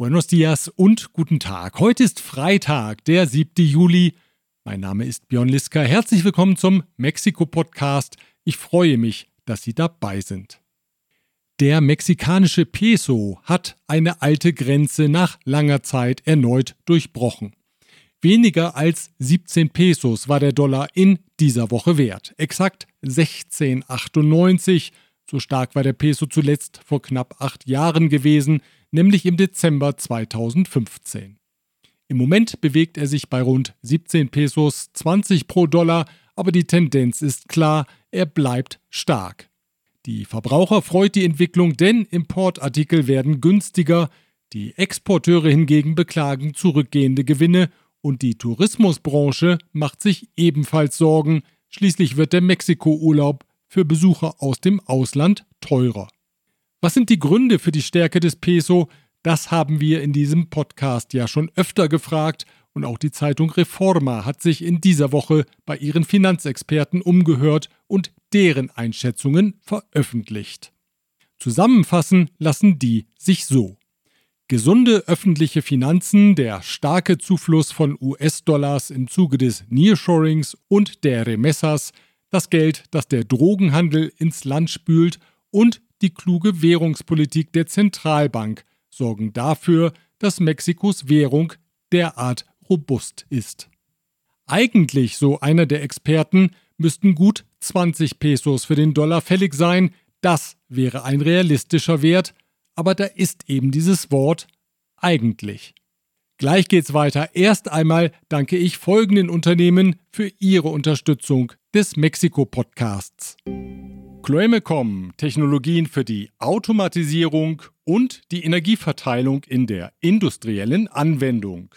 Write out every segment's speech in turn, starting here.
Buenos dias und guten Tag. Heute ist Freitag, der 7. Juli. Mein Name ist Björn Liska. Herzlich willkommen zum Mexiko-Podcast. Ich freue mich, dass Sie dabei sind. Der mexikanische Peso hat eine alte Grenze nach langer Zeit erneut durchbrochen. Weniger als 17 Pesos war der Dollar in dieser Woche wert. Exakt 16,98. So stark war der Peso zuletzt vor knapp acht Jahren gewesen nämlich im Dezember 2015. Im Moment bewegt er sich bei rund 17 Pesos 20 pro Dollar, aber die Tendenz ist klar, er bleibt stark. Die Verbraucher freut die Entwicklung, denn Importartikel werden günstiger, die Exporteure hingegen beklagen zurückgehende Gewinne und die Tourismusbranche macht sich ebenfalls Sorgen, schließlich wird der Mexiko-Urlaub für Besucher aus dem Ausland teurer. Was sind die Gründe für die Stärke des Peso? Das haben wir in diesem Podcast ja schon öfter gefragt und auch die Zeitung Reforma hat sich in dieser Woche bei ihren Finanzexperten umgehört und deren Einschätzungen veröffentlicht. Zusammenfassen lassen die sich so. Gesunde öffentliche Finanzen, der starke Zufluss von US-Dollars im Zuge des Nearshorings und der Remessas, das Geld, das der Drogenhandel ins Land spült und die kluge Währungspolitik der Zentralbank sorgen dafür, dass Mexikos Währung derart robust ist. Eigentlich, so einer der Experten, müssten gut 20 Pesos für den Dollar fällig sein, das wäre ein realistischer Wert, aber da ist eben dieses Wort eigentlich. Gleich geht's weiter. Erst einmal danke ich folgenden Unternehmen für ihre Unterstützung des Mexiko-Podcasts. Chloemecom, Technologien für die Automatisierung und die Energieverteilung in der industriellen Anwendung.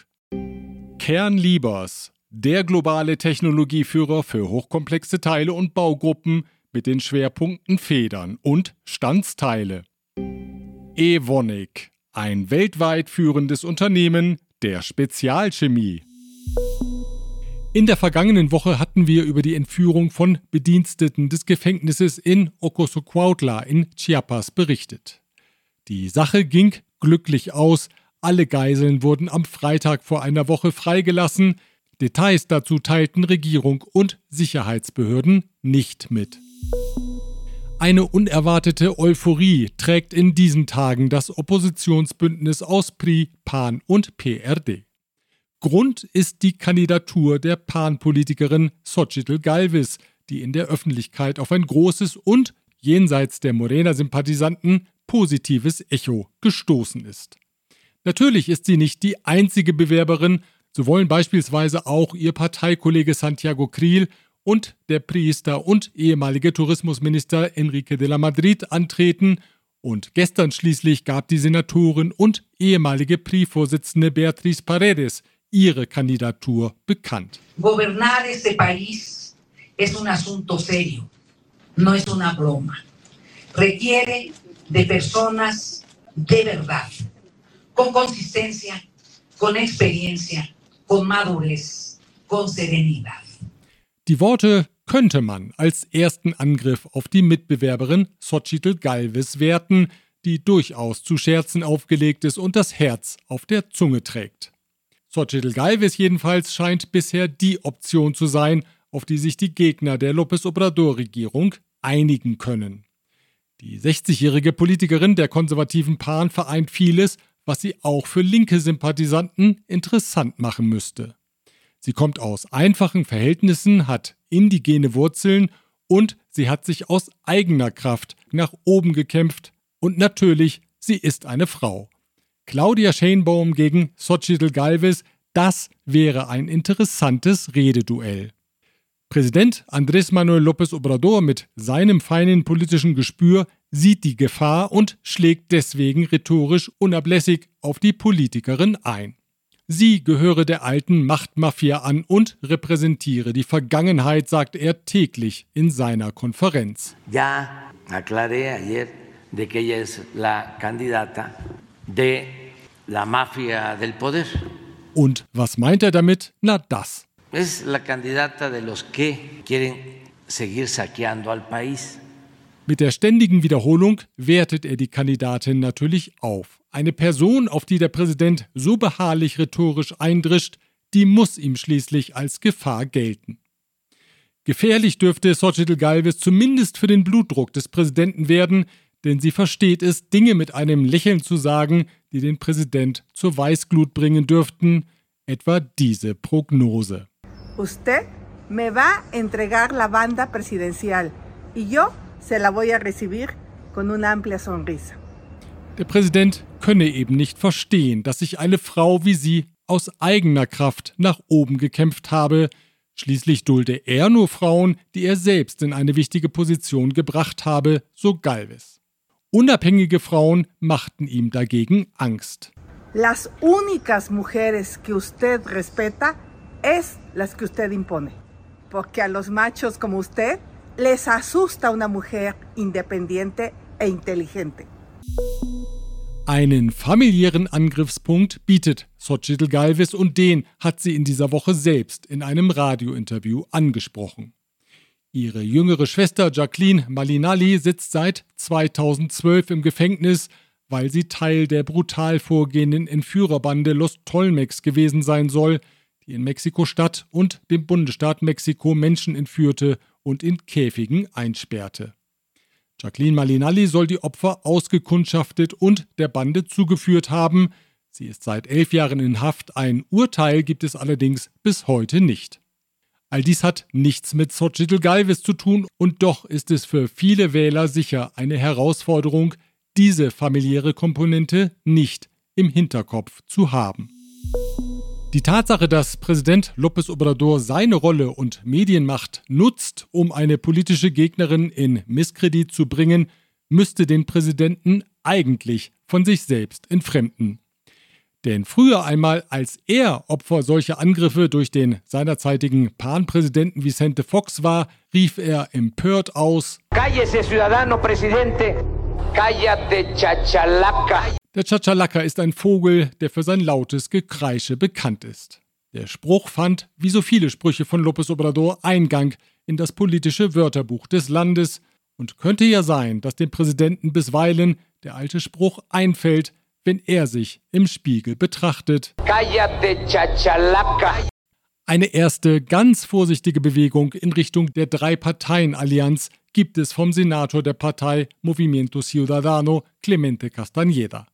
Kernliebers, der globale Technologieführer für hochkomplexe Teile und Baugruppen mit den Schwerpunkten Federn und Standsteile. Evonik, ein weltweit führendes Unternehmen der Spezialchemie. In der vergangenen Woche hatten wir über die Entführung von Bediensteten des Gefängnisses in Ocosocuautla in Chiapas berichtet. Die Sache ging glücklich aus, alle Geiseln wurden am Freitag vor einer Woche freigelassen, Details dazu teilten Regierung und Sicherheitsbehörden nicht mit. Eine unerwartete Euphorie trägt in diesen Tagen das Oppositionsbündnis aus PRI, PAN und PRD. Grund ist die Kandidatur der Pan-Politikerin Xochitl Galvez, die in der Öffentlichkeit auf ein großes und jenseits der Morena-Sympathisanten positives Echo gestoßen ist. Natürlich ist sie nicht die einzige Bewerberin, so wollen beispielsweise auch ihr Parteikollege Santiago Kriel und der Priester und ehemalige Tourismusminister Enrique de la Madrid antreten und gestern schließlich gab die Senatorin und ehemalige PRI-Vorsitzende Beatriz Paredes ihre Kandidatur bekannt. Gobernar este país es un asunto serio, no es una broma. Requiere de personas de verdad, con consistencia, con experiencia, con madurez, con serenidad. Die Worte könnte man als ersten Angriff auf die Mitbewerberin Xochitl Galvez werten, die durchaus zu Scherzen aufgelegt ist und das Herz auf der Zunge trägt. Xochitl Galvez jedenfalls scheint bisher die Option zu sein, auf die sich die Gegner der López Obrador-Regierung einigen können. Die 60-jährige Politikerin der konservativen Pan vereint vieles, was sie auch für linke Sympathisanten interessant machen müsste. Sie kommt aus einfachen Verhältnissen, hat indigene Wurzeln und sie hat sich aus eigener Kraft nach oben gekämpft und natürlich, sie ist eine Frau. Claudia Schenbaum gegen Xochitl Galvez, das wäre ein interessantes Rededuell. Präsident Andrés Manuel López Obrador mit seinem feinen politischen Gespür sieht die Gefahr und schlägt deswegen rhetorisch unablässig auf die Politikerin ein. Sie gehöre der alten Machtmafia an und repräsentiere die Vergangenheit, sagt er täglich in seiner Konferenz. Ja, aclaré ayer de que ella es la candidata de la mafia del poder. Und was meint er damit? Na das. Es la candidata de los que quieren seguir saqueando al país. Mit der ständigen Wiederholung wertet er die Kandidatin natürlich auf. Eine Person, auf die der Präsident so beharrlich rhetorisch eindrischt, die muss ihm schließlich als Gefahr gelten. Gefährlich dürfte Xochitl Galvez zumindest für den Blutdruck des Präsidenten werden, denn sie versteht es, Dinge mit einem Lächeln zu sagen, die den Präsident zur Weißglut bringen dürften, etwa diese Prognose. Usted me va entregar la banda presidencial y yo se la voy a recibir con una amplia sonrisa. Der Präsident könne eben nicht verstehen, dass sich eine Frau wie sie aus eigener Kraft nach oben gekämpft habe. Schließlich dulde er nur Frauen, die er selbst in eine wichtige Position gebracht habe, so Galvez. Unabhängige Frauen machten ihm dagegen Angst. Las únicas mujeres que usted respeta es las que usted impone. Porque a los machos como usted les asusta una mujer independiente e inteligente. Einen familiären Angriffspunkt bietet Xochitl Galvez und den hat sie in dieser Woche selbst in einem Radiointerview angesprochen. Ihre jüngere Schwester Jacqueline Malinalli sitzt seit 2012 im Gefängnis, weil sie Teil der brutal vorgehenden Entführerbande Los Tolmex gewesen sein soll, die in Mexiko-Stadt und dem Bundesstaat Mexiko Menschen entführte und in Käfigen einsperrte. Jacqueline Malinalli soll die Opfer ausgekundschaftet und der Bande zugeführt haben. Sie ist seit elf Jahren in Haft. Ein Urteil gibt es allerdings bis heute nicht. All dies hat nichts mit Xochitl Galvez zu tun und doch ist es für viele Wähler sicher eine Herausforderung, diese familiäre Komponente nicht im Hinterkopf zu haben. Die Tatsache, dass Präsident López Obrador seine Rolle und Medienmacht nutzt, um eine politische Gegnerin in Misskredit zu bringen, müsste den Präsidenten eigentlich von sich selbst entfremden. Denn früher einmal, als er Opfer solcher Angriffe durch den seinerzeitigen Pan-Präsidenten Vicente Fox war, rief er empört aus: Cállese, Ciudadano Presidente! Cállate, Chachalaca! Der Chachalaka ist ein Vogel, der für sein lautes Gekreische bekannt ist. Der Spruch fand, wie so viele Sprüche von López Obrador, Eingang in das politische Wörterbuch des Landes und könnte ja sein, dass dem Präsidenten bisweilen der alte Spruch einfällt, wenn er sich im Spiegel betrachtet. Eine erste ganz vorsichtige Bewegung in Richtung der Drei-Parteien-Allianz gibt es vom Senator der Partei Movimiento Ciudadano, Clemente Castañeda.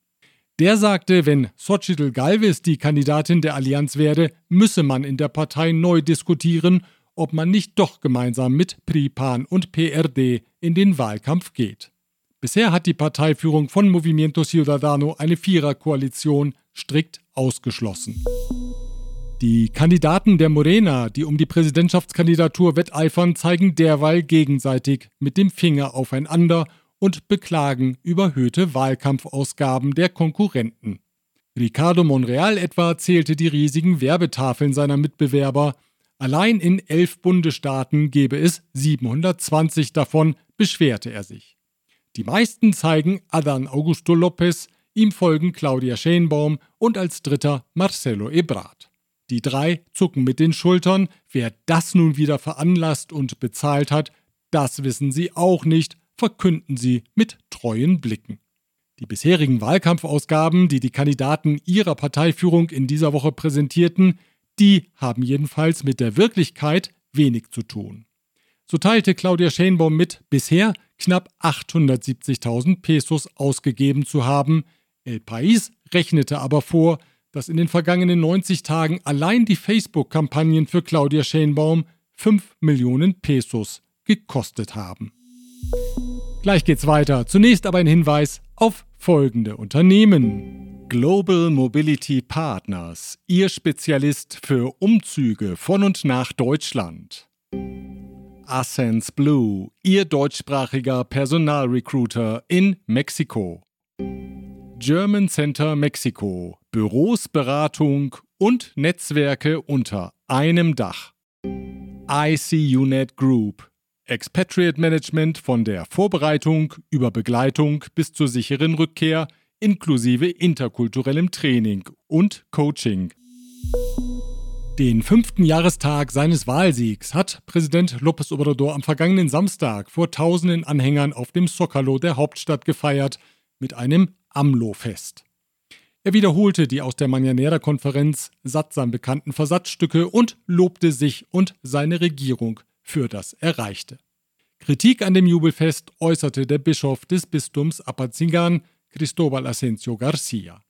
Der sagte, wenn Xochitl Galvez die Kandidatin der Allianz werde, müsse man in der Partei neu diskutieren, ob man nicht doch gemeinsam mit PRI-PAN und PRD in den Wahlkampf geht. Bisher hat die Parteiführung von Movimiento Ciudadano eine Viererkoalition strikt ausgeschlossen. Die Kandidaten der Morena, die um die Präsidentschaftskandidatur wetteifern, zeigen derweil gegenseitig mit dem Finger aufeinander und beklagen überhöhte Wahlkampfausgaben der Konkurrenten. Ricardo Monreal etwa zählte die riesigen Werbetafeln seiner Mitbewerber. Allein in elf Bundesstaaten gebe es 720 davon, beschwerte er sich. Die meisten zeigen Adán Augusto López, ihm folgen Claudia Schenbaum und als dritter Marcelo Ebrard. Die drei zucken mit den Schultern. Wer das nun wieder veranlasst und bezahlt hat, das wissen sie auch nicht, verkünden sie mit treuen Blicken. Die bisherigen Wahlkampfausgaben, die die Kandidaten ihrer Parteiführung in dieser Woche präsentierten, die haben jedenfalls mit der Wirklichkeit wenig zu tun. So teilte Claudia Schenbaum mit, bisher knapp 870.000 Pesos ausgegeben zu haben. El País rechnete aber vor, dass in den vergangenen 90 Tagen allein die Facebook-Kampagnen für Claudia Schenbaum 5 Millionen Pesos gekostet haben. Gleich geht's weiter. Zunächst aber ein Hinweis auf folgende Unternehmen. Global Mobility Partners, Ihr Spezialist für Umzüge von und nach Deutschland. Ascens Blue, Ihr deutschsprachiger Personalrecruiter in Mexiko. German Center Mexiko, Büros, Beratung und Netzwerke unter einem Dach. ICUNET Group, Expatriate Management von der Vorbereitung über Begleitung bis zur sicheren Rückkehr inklusive interkulturellem Training und Coaching. Den fünften Jahrestag seines Wahlsiegs hat Präsident López Obrador am vergangenen Samstag vor tausenden Anhängern auf dem Zocalo der Hauptstadt gefeiert mit einem AMLO-Fest. Er wiederholte die aus der Mañanera-Konferenz sattsam bekannten Versatzstücke und lobte sich und seine Regierung für das Erreichte. Kritik an dem Jubelfest äußerte der Bischof des Bistums Apazingan, Cristobal Asensio Garcia.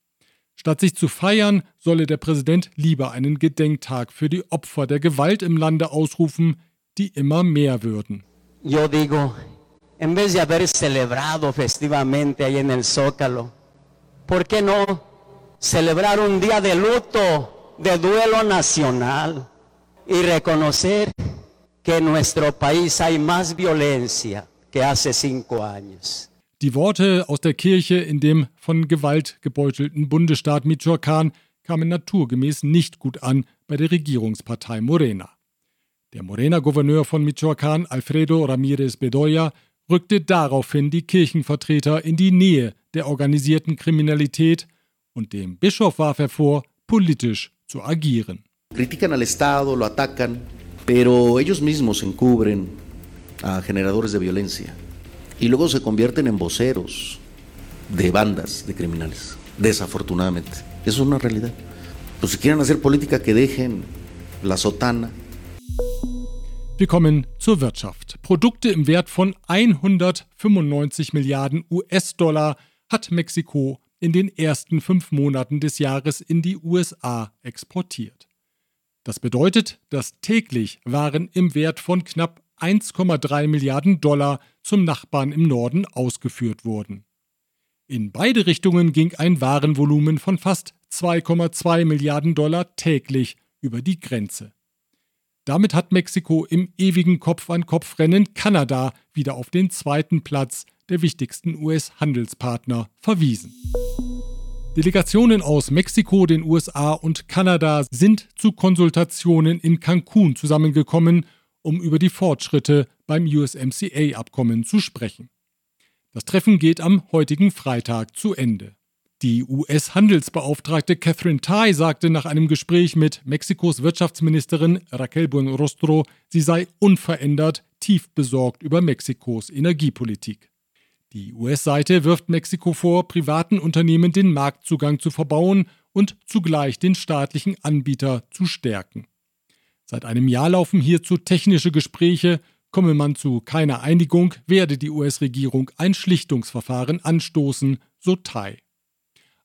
Statt sich zu feiern, solle der Präsident lieber einen Gedenktag für die Opfer der Gewalt im Lande ausrufen, die immer mehr würden. Yo digo, en vez de haber celebrado festivamente ahí en el Zócalo, ¿por qué no celebrar un día de luto, de duelo nacional y reconocer que en nuestro país hay más violencia que hace cinco años? Die Worte aus der Kirche in dem von Gewalt gebeutelten Bundesstaat Michoacán kamen naturgemäß nicht gut an bei der Regierungspartei Morena. Der Morena-Gouverneur von Michoacán, Alfredo Ramírez Bedoya, rückte daraufhin die Kirchenvertreter in die Nähe der organisierten Kriminalität und dem Bischof warf er vor, politisch zu agieren. Critican al Estado, lo atacan, pero ellos mismos encubren a generadores de violencia. y luego se convierten en voceros de bandas de criminales, desafortunadamente. Eso es una realidad. Pues si quieren hacer política, que dejen la sotana. Wir kommen zur Wirtschaft. Produkte im Wert von 195 Milliarden US-Dollar hat Mexiko in den ersten fünf Monaten des Jahres in die USA exportiert. Das bedeutet, dass täglich Waren im Wert von knapp 1,3 Milliarden Dollar zum Nachbarn im Norden ausgeführt wurden. In beide Richtungen ging ein Warenvolumen von fast 2,2 Milliarden Dollar täglich über die Grenze. Damit hat Mexiko im ewigen Kopf-an-Kopf-Rennen Kanada wieder auf den zweiten Platz der wichtigsten US-Handelspartner verwiesen. Delegationen aus Mexiko, den USA und Kanada sind zu Konsultationen in Cancun zusammengekommen um über die Fortschritte beim USMCA-Abkommen zu sprechen. Das Treffen geht am heutigen Freitag zu Ende. Die US-Handelsbeauftragte Catherine Tai sagte nach einem Gespräch mit Mexikos Wirtschaftsministerin Raquel Buenrostro, sie sei unverändert tief besorgt über Mexikos Energiepolitik. Die US-Seite wirft Mexiko vor, privaten Unternehmen den Marktzugang zu verbauen und zugleich den staatlichen Anbieter zu stärken. Seit einem Jahr laufen hierzu technische Gespräche. Komme man zu keiner Einigung, werde die US-Regierung ein Schlichtungsverfahren anstoßen, so Tai.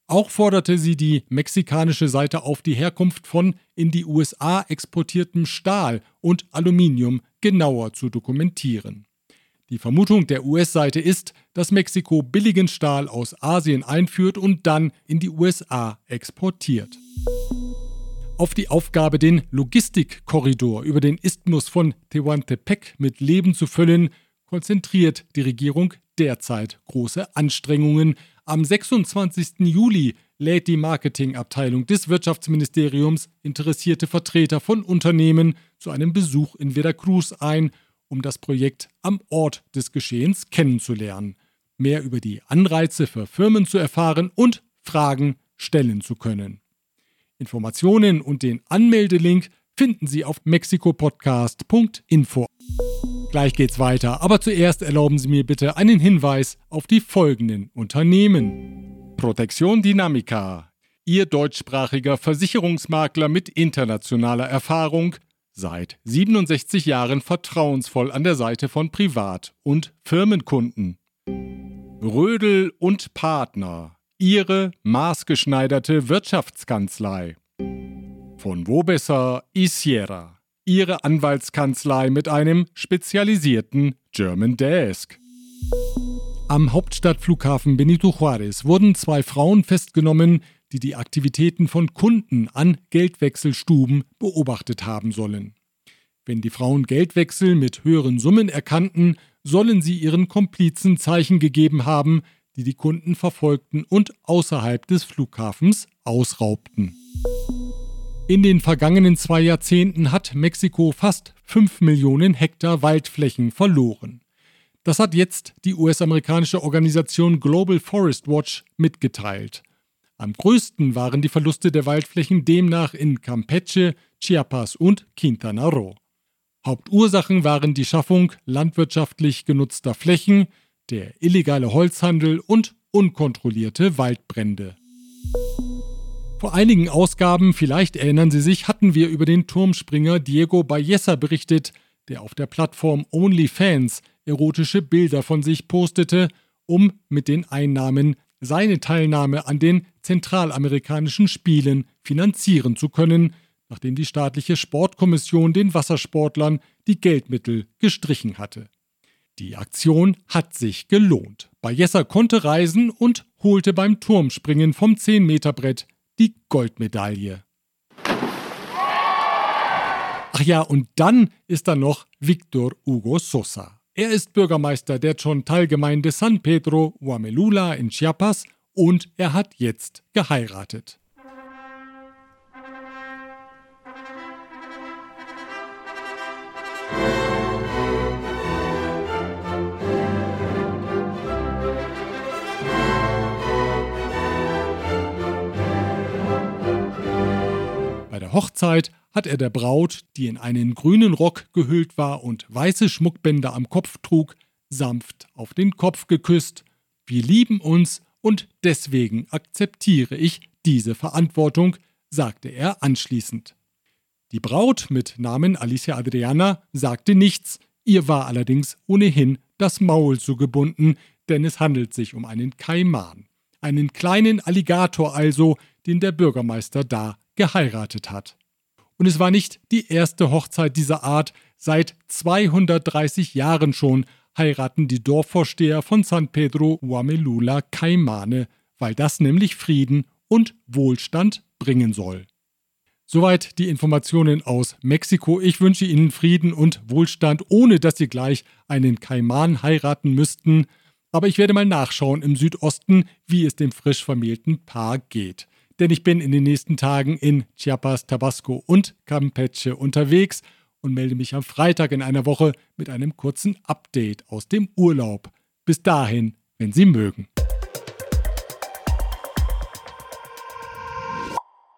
Auch forderte sie die mexikanische Seite auf, die Herkunft von in die USA exportiertem Stahl und Aluminium genauer zu dokumentieren. Die Vermutung der US-Seite ist, dass Mexiko billigen Stahl aus Asien einführt und dann in die USA exportiert. Auf die Aufgabe, den Logistikkorridor über den Isthmus von Tehuantepec mit Leben zu füllen, konzentriert die Regierung derzeit große Anstrengungen. Am 26. Juli lädt die Marketingabteilung des Wirtschaftsministeriums interessierte Vertreter von Unternehmen zu einem Besuch in Veracruz ein, um das Projekt am Ort des Geschehens kennenzulernen, mehr über die Anreize für Firmen zu erfahren und Fragen stellen zu können. Informationen und den Anmeldelink finden Sie auf mexikopodcast.info. Gleich geht's weiter, aber zuerst erlauben Sie mir bitte einen Hinweis auf die folgenden Unternehmen. Protection Dynamica, Ihr deutschsprachiger Versicherungsmakler mit internationaler Erfahrung, seit 67 Jahren vertrauensvoll an der Seite von Privat- und Firmenkunden. Rödel und Partner, Ihre maßgeschneiderte Wirtschaftskanzlei. Von wo besser Isiera, Ihre Anwaltskanzlei mit einem spezialisierten German Desk. Am Hauptstadtflughafen Benito Juárez wurden zwei Frauen festgenommen, die die Aktivitäten von Kunden an Geldwechselstuben beobachtet haben sollen. Wenn die Frauen Geldwechsel mit höheren Summen erkannten, sollen sie ihren Komplizen Zeichen gegeben haben, die die Kunden verfolgten und außerhalb des Flughafens ausraubten. In den vergangenen zwei Jahrzehnten hat Mexiko fast 5 Millionen Hektar Waldflächen verloren. Das hat jetzt die US-amerikanische Organisation Global Forest Watch mitgeteilt. Am größten waren die Verluste der Waldflächen demnach in Campeche, Chiapas und Quintana Roo. Hauptursachen waren die Schaffung landwirtschaftlich genutzter Flächen, der illegale Holzhandel und unkontrollierte Waldbrände. Vor einigen Ausgaben, vielleicht erinnern Sie sich, hatten wir über den Turmspringer Diego Ballesa berichtet, der auf der Plattform OnlyFans erotische Bilder von sich postete, um mit den Einnahmen seine Teilnahme an den zentralamerikanischen Spielen finanzieren zu können, nachdem die staatliche Sportkommission den Wassersportlern die Geldmittel gestrichen hatte. Die Aktion hat sich gelohnt. Ballesa konnte reisen und holte beim Turmspringen vom 10-Meter-Brett die Goldmedaille. Ach ja, und dann ist da noch Victor Hugo Sosa. Er ist Bürgermeister der Chontal-Gemeinde San Pedro Huamelula in Chiapas und er hat jetzt geheiratet. Bei der Hochzeit hat er der Braut, die in einen grünen Rock gehüllt war und weiße Schmuckbänder am Kopf trug, sanft auf den Kopf geküsst. Wir lieben uns und deswegen akzeptiere ich diese Verantwortung, sagte er anschließend. Die Braut mit Namen Alicia Adriana sagte nichts, ihr war allerdings ohnehin das Maul zugebunden, denn es handelt sich um einen Kaiman, einen kleinen Alligator also, den der Bürgermeister da geheiratet hat. Und es war nicht die erste Hochzeit dieser Art. Seit 230 Jahren schon heiraten die Dorfvorsteher von San Pedro Huamelula Kaimane, weil das nämlich Frieden und Wohlstand bringen soll. Soweit die Informationen aus Mexiko. Ich wünsche Ihnen Frieden und Wohlstand, ohne dass Sie gleich einen Kaiman heiraten müssten. Aber ich werde mal nachschauen im Südosten, wie es dem frisch vermählten Paar geht denn ich bin in den nächsten Tagen in Chiapas, Tabasco und Campeche unterwegs und melde mich am Freitag in einer Woche mit einem kurzen Update aus dem Urlaub. Bis dahin, wenn Sie mögen.